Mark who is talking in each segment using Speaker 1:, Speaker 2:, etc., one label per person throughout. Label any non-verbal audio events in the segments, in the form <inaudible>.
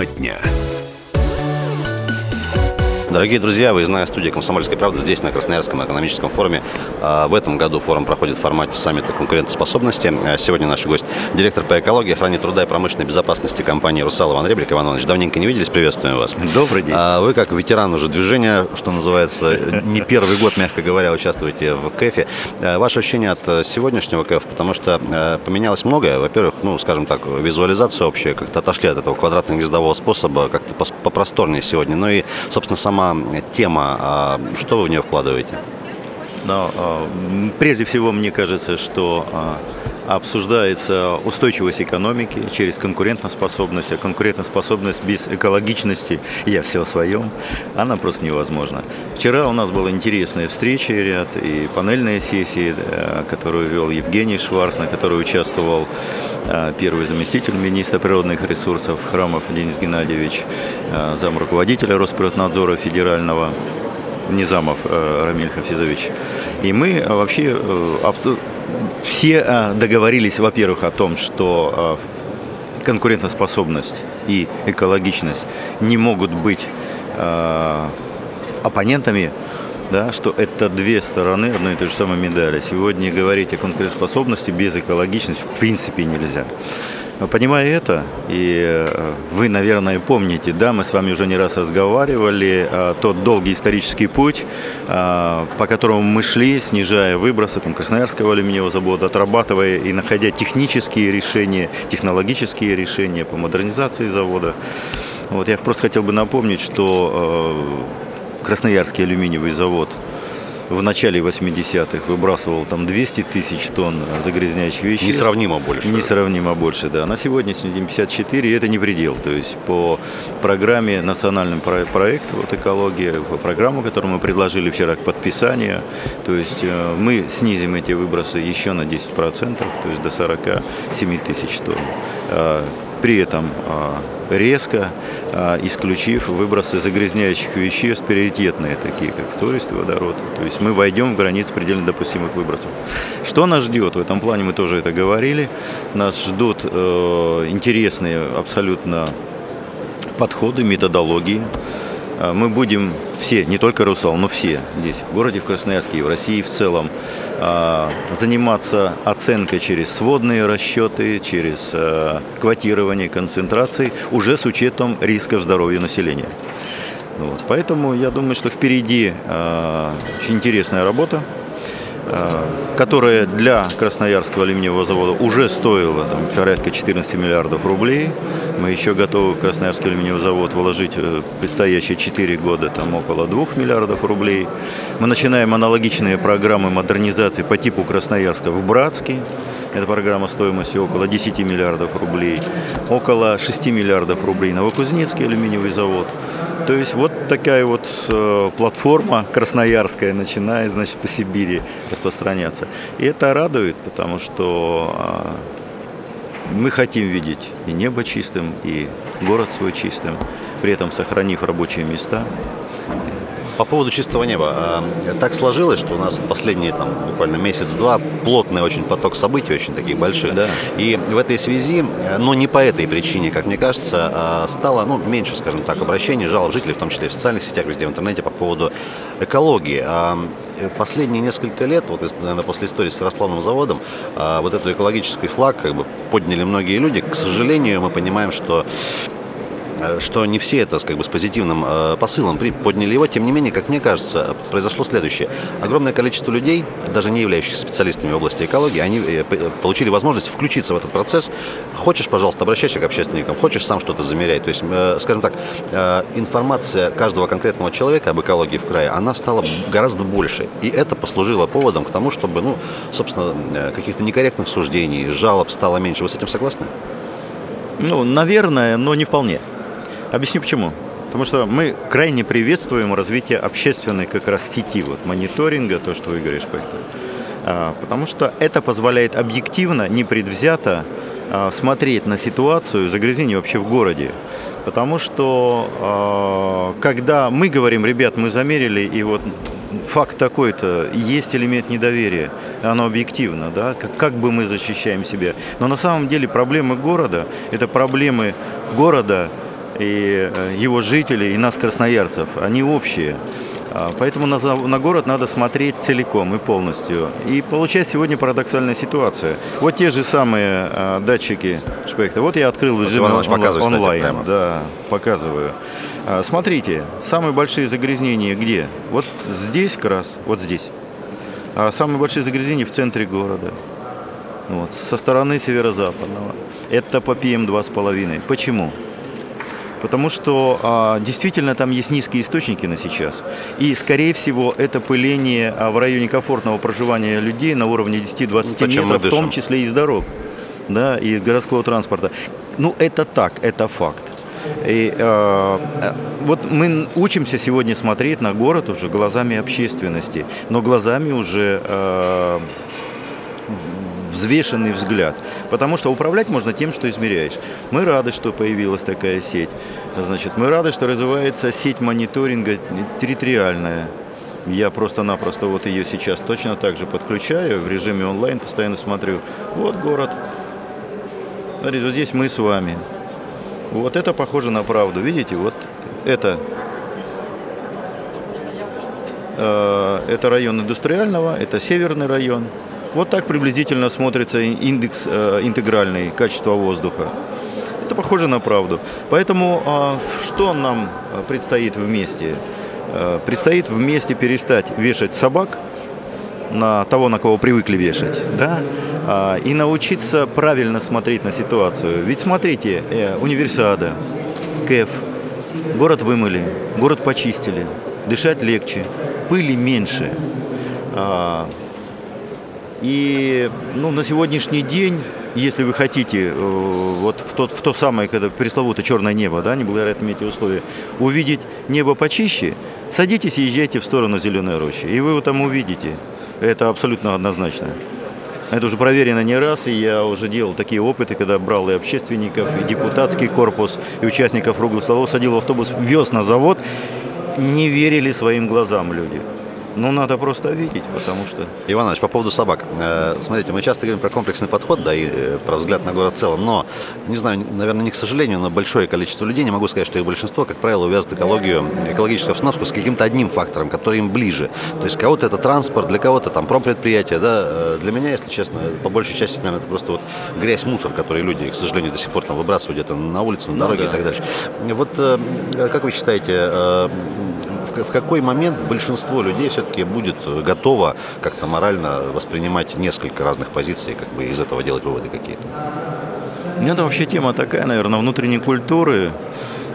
Speaker 1: Тема дня.
Speaker 2: Дорогие друзья, выездная студия «Комсомольской правды» здесь, на Красноярском экономическом форуме. А, в этом году форум проходит в формате саммита конкурентоспособности. А, сегодня наш гость – директор по экологии, охране труда и промышленной безопасности компании «Русал» Иван Ребрик. Иван Иванович, давненько не виделись, приветствуем вас.
Speaker 3: Добрый день.
Speaker 2: А, вы, как ветеран уже движения, что называется, не первый год, мягко говоря, участвуете в КЭФе. Ваше ощущение от сегодняшнего КЭФ, потому что поменялось многое. Во-первых, ну, скажем так, визуализация общая, как-то отошли от этого квадратно-гнездового способа, как-то попросторнее сегодня. Ну и, собственно, сама сама тема, а что вы в нее вкладываете?
Speaker 3: Но, а, прежде всего, мне кажется, что а, обсуждается устойчивость экономики через конкурентоспособность, а конкурентоспособность без экологичности, я все о своем, она просто невозможна. Вчера у нас была интересная встреча ряд и панельная сессия, которую вел Евгений Шварц, на которой участвовал первый заместитель министра природных ресурсов Храмов Денис Геннадьевич, зам руководителя Росприроднадзора федерального Низамов Рамиль Хафизович. И мы вообще все договорились, во-первых, о том, что конкурентоспособность и экологичность не могут быть оппонентами да, что это две стороны одной и той же самой медали. Сегодня говорить о конкурентоспособности без экологичности в принципе нельзя. Понимая это, и э, вы, наверное, помните, да, мы с вами уже не раз разговаривали, а, тот долгий исторический путь, а, по которому мы шли, снижая выбросы там, Красноярского алюминиевого завода, отрабатывая и находя технические решения, технологические решения по модернизации завода. Вот я просто хотел бы напомнить, что э, Красноярский алюминиевый завод в начале 80-х выбрасывал там 200 тысяч тонн загрязняющих веществ.
Speaker 2: Несравнимо больше.
Speaker 3: Несравнимо больше, да. На сегодняшний день 54, и это не предел. То есть по программе, национальным проект вот экология, по программу, которую мы предложили вчера к подписанию, то есть э, мы снизим эти выбросы еще на 10%, то есть до 47 тысяч тонн. При этом а, резко, а, исключив выбросы загрязняющих веществ приоритетные, такие как фторист и водород. То есть мы войдем в границы предельно допустимых выбросов. Что нас ждет? В этом плане мы тоже это говорили. Нас ждут э, интересные абсолютно подходы, методологии. А, мы будем все, не только «Русал», но все здесь, в городе, в Красноярске и в России в целом, а, заниматься оценкой через сводные расчеты, через а, квотирование концентраций уже с учетом рисков здоровья населения. Вот. Поэтому я думаю, что впереди очень интересная работа. Э, которая для Красноярского алюминиевого завода уже стоила там, порядка 14 миллиардов рублей. Мы еще готовы Красноярский алюминиевый завод вложить в предстоящие 4 года там, около 2 миллиардов рублей. Мы начинаем аналогичные программы модернизации по типу Красноярска в Братске. Эта программа стоимостью около 10 миллиардов рублей. Около 6 миллиардов рублей Новокузнецкий алюминиевый завод. То есть вот такая вот э, платформа красноярская начинает, значит, по Сибири распространяться. И это радует, потому что э, мы хотим видеть и небо чистым, и город свой чистым, при этом сохранив рабочие места,
Speaker 2: по поводу чистого неба. А, так сложилось, что у нас последние там, буквально месяц-два плотный очень поток событий, очень таких больших. Да. И в этой связи, но не по этой причине, как мне кажется, а, стало ну, меньше, скажем так, обращений, жалоб жителей, в том числе в социальных сетях, везде в интернете, по поводу экологии а, последние несколько лет, вот, наверное, после истории с феррославным заводом, вот эту экологический флаг как бы подняли многие люди. К сожалению, мы понимаем, что Э, что не все это как бы, с позитивным э, посылом подняли его. Тем не менее, как мне кажется, произошло следующее. Огромное количество людей, даже не являющихся специалистами в области экологии, они э, получили возможность включиться в этот процесс. Хочешь, пожалуйста, обращайся к общественникам, хочешь сам что-то замерять. То есть, э, скажем так, э, информация каждого конкретного человека об экологии в крае, она стала гораздо больше. И это послужило поводом к тому, чтобы, ну, собственно, э, каких-то некорректных суждений, жалоб стало меньше. Вы с этим согласны?
Speaker 3: Ну, наверное, но не вполне. Объясню почему. Потому что мы крайне приветствуем развитие общественной как раз сети, вот, мониторинга, то, что вы говоришь, а, Потому что это позволяет объективно, непредвзято а, смотреть на ситуацию загрязнения вообще в городе. Потому что а, когда мы говорим, ребят, мы замерили, и вот факт такой-то, есть элемент недоверия, оно объективно, да, как, как бы мы защищаем себя. Но на самом деле проблемы города – это проблемы города и э, его жителей, и нас, красноярцев, они общие. А, поэтому на, на город надо смотреть целиком и полностью. И получается сегодня парадоксальная ситуация. Вот те же самые а, датчики шпекта. Вот я открыл в режиме
Speaker 2: он, онлайн. Кстати,
Speaker 3: да, показываю. А, смотрите, самые большие загрязнения где? Вот здесь как раз, вот здесь. А самые большие загрязнения в центре города. Вот, со стороны северо-западного. Это по PM2,5. Почему? Потому что а, действительно там есть низкие источники на сейчас. И, скорее всего, это пыление а, в районе комфортного проживания людей на уровне 10-20 ну, метров, в том числе из дорог, да, и из городского транспорта. Ну, это так, это факт. И э, вот мы учимся сегодня смотреть на город уже глазами общественности, но глазами уже э, взвешенный взгляд. Потому что управлять можно тем, что измеряешь. Мы рады, что появилась такая сеть. Значит, мы рады, что развивается сеть мониторинга территориальная. Я просто-напросто вот ее сейчас точно так же подключаю в режиме онлайн, постоянно смотрю. Вот город. Смотрите, вот здесь мы с вами. Вот это похоже на правду. Видите, вот это э, это район индустриального, это северный район. Вот так приблизительно смотрится индекс э, интегральный качества воздуха. Это похоже на правду. Поэтому э, что нам э, предстоит вместе? Э, предстоит вместе перестать вешать собак на того, на кого привыкли вешать, да, э, и научиться правильно смотреть на ситуацию. Ведь смотрите, э, универсиада, КЭФ, город вымыли, город почистили, дышать легче, пыли меньше. И ну, на сегодняшний день, если вы хотите, э, вот в то, в то самое, когда пресловутое черное небо, да, неблагоприятные метеоусловия, увидеть небо почище, садитесь и езжайте в сторону Зеленой рощи. И вы его там увидите. Это абсолютно однозначно. Это уже проверено не раз, и я уже делал такие опыты, когда брал и общественников, и депутатский корпус, и участников круглых столов, садил в автобус, вез на завод. Не верили своим глазам люди. Ну, надо просто видеть, потому что...
Speaker 2: Иван Иванович, по поводу собак. Э, смотрите, мы часто говорим про комплексный подход, да, и э, про взгляд на город в целом, но, не знаю, наверное, не к сожалению, но большое количество людей, не могу сказать, что их большинство, как правило, увязывает экологию, экологическую обстановку с каким-то одним фактором, который им ближе. То есть кого-то это транспорт, для кого-то там промпредприятие, да. Э, для меня, если честно, по большей части, наверное, это просто вот грязь, мусор, который люди, к сожалению, до сих пор там выбрасывают где-то на улице, на ну дороге ну, да. и так дальше. Вот как вы считаете, в какой момент большинство людей все-таки будет готово как-то морально воспринимать несколько разных позиций, как бы из этого делать выводы какие-то?
Speaker 3: Это вообще тема такая, наверное, внутренней культуры,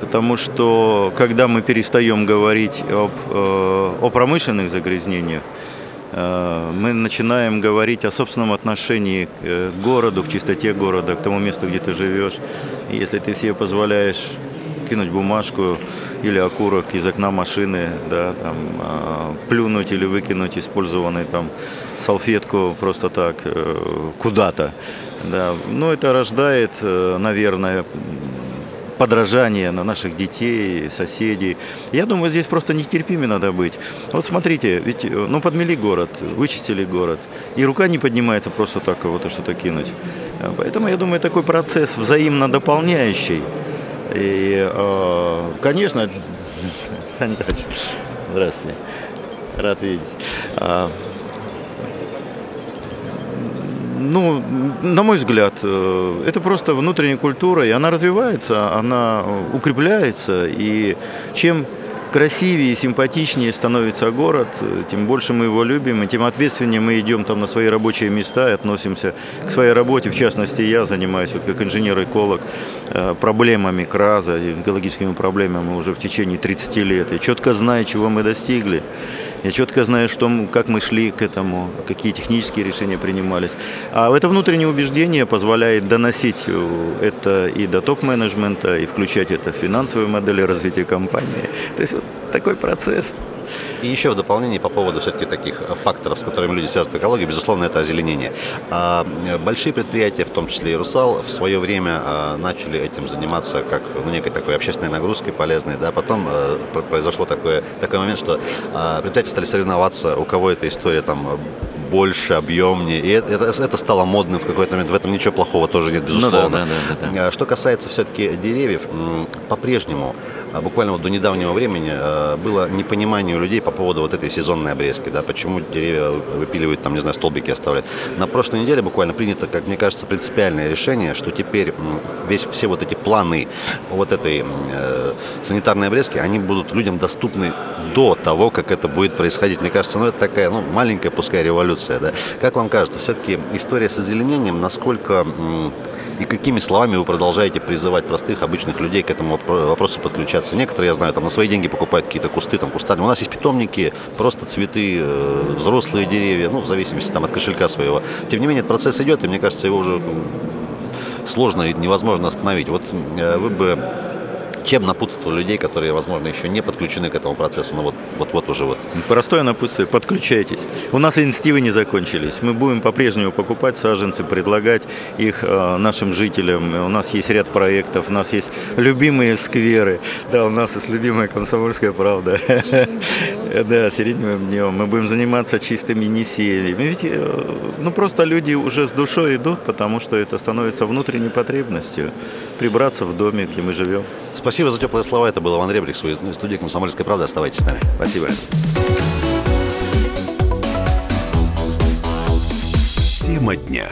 Speaker 3: потому что когда мы перестаем говорить об, э, о промышленных загрязнениях, э, мы начинаем говорить о собственном отношении к э, городу, к чистоте города, к тому месту, где ты живешь. Если ты себе позволяешь кинуть бумажку или окурок из окна машины, да, там, э, плюнуть или выкинуть использованный там салфетку просто так э, куда-то. Да. Ну, это рождает, э, наверное, подражание на наших детей, соседей. Я думаю, здесь просто нетерпимыми надо быть. Вот смотрите, ведь э, ну, подмели город, вычистили город, и рука не поднимается просто так кого-то что-то кинуть. Поэтому, я думаю, такой процесс взаимно дополняющий. И, э, конечно, Саня здравствуйте, рад видеть. А, ну, на мой взгляд, э, это просто внутренняя культура, и она развивается, она укрепляется, и чем красивее и симпатичнее становится город, тем больше мы его любим, и тем ответственнее мы идем там на свои рабочие места и относимся к своей работе. В частности, я занимаюсь вот, как инженер-эколог э, проблемами КРАЗа, экологическими проблемами уже в течение 30 лет. И четко знаю, чего мы достигли. Я четко знаю, что, как мы шли к этому, какие технические решения принимались. А это внутреннее убеждение позволяет доносить э, это и до топ-менеджмента, и включать это в финансовые модели развития компании. То есть вот такой процесс.
Speaker 2: И еще в дополнение по поводу все-таки таких факторов, с которыми люди связывают экологию, безусловно, это озеленение. А, большие предприятия, в том числе и «Русал», в свое время а, начали этим заниматься как ну, некой такой общественной нагрузкой полезной. Да? Потом а, произошло такое, такой момент, что предприятия стали соревноваться, у кого эта история там больше, объемнее. И это, это, это стало модным в какой-то момент. В этом ничего плохого тоже нет, безусловно. Ну, да, да, да, да. Что касается все-таки деревьев, по-прежнему а буквально вот до недавнего времени э, было непонимание у людей по поводу вот этой сезонной обрезки, да, почему деревья выпиливают, там, не знаю, столбики оставляют. На прошлой неделе буквально принято, как мне кажется, принципиальное решение, что теперь весь, все вот эти планы вот этой санитарной обрезки, они будут людям доступны до того, как это будет происходить. Мне кажется, ну это такая, ну, маленькая, пускай революция, да. Как вам кажется, все-таки история с озеленением, насколько и какими словами вы продолжаете призывать простых, обычных людей к этому вопросу подключаться? Некоторые, я знаю, там на свои деньги покупают какие-то кусты, там кустарни. У нас есть питомники, просто цветы, э, взрослые деревья, ну, в зависимости там, от кошелька своего. Тем не менее, процесс идет, и мне кажется, его уже сложно и невозможно остановить. Вот э, вы бы чем напутствовал людей, которые, возможно, еще не подключены к этому процессу, но вот, вот, вот уже вот?
Speaker 3: Простое напутствие, подключайтесь. У нас инициативы не закончились. Мы будем по-прежнему покупать саженцы, предлагать их э, нашим жителям. У нас есть ряд проектов, у нас есть любимые скверы. Да, у нас есть любимая комсомольская правда. <laughs> Да, сиреневым днем. Мы будем заниматься чистыми несениями. Ведь, э, ну, просто люди уже с душой идут, потому что это становится внутренней потребностью прибраться в доме, где мы живем.
Speaker 2: Спасибо за теплые слова. Это был Иван Ребрик из студии «Комсомольская правда». Оставайтесь с нами.
Speaker 3: Спасибо.
Speaker 1: Тема дня.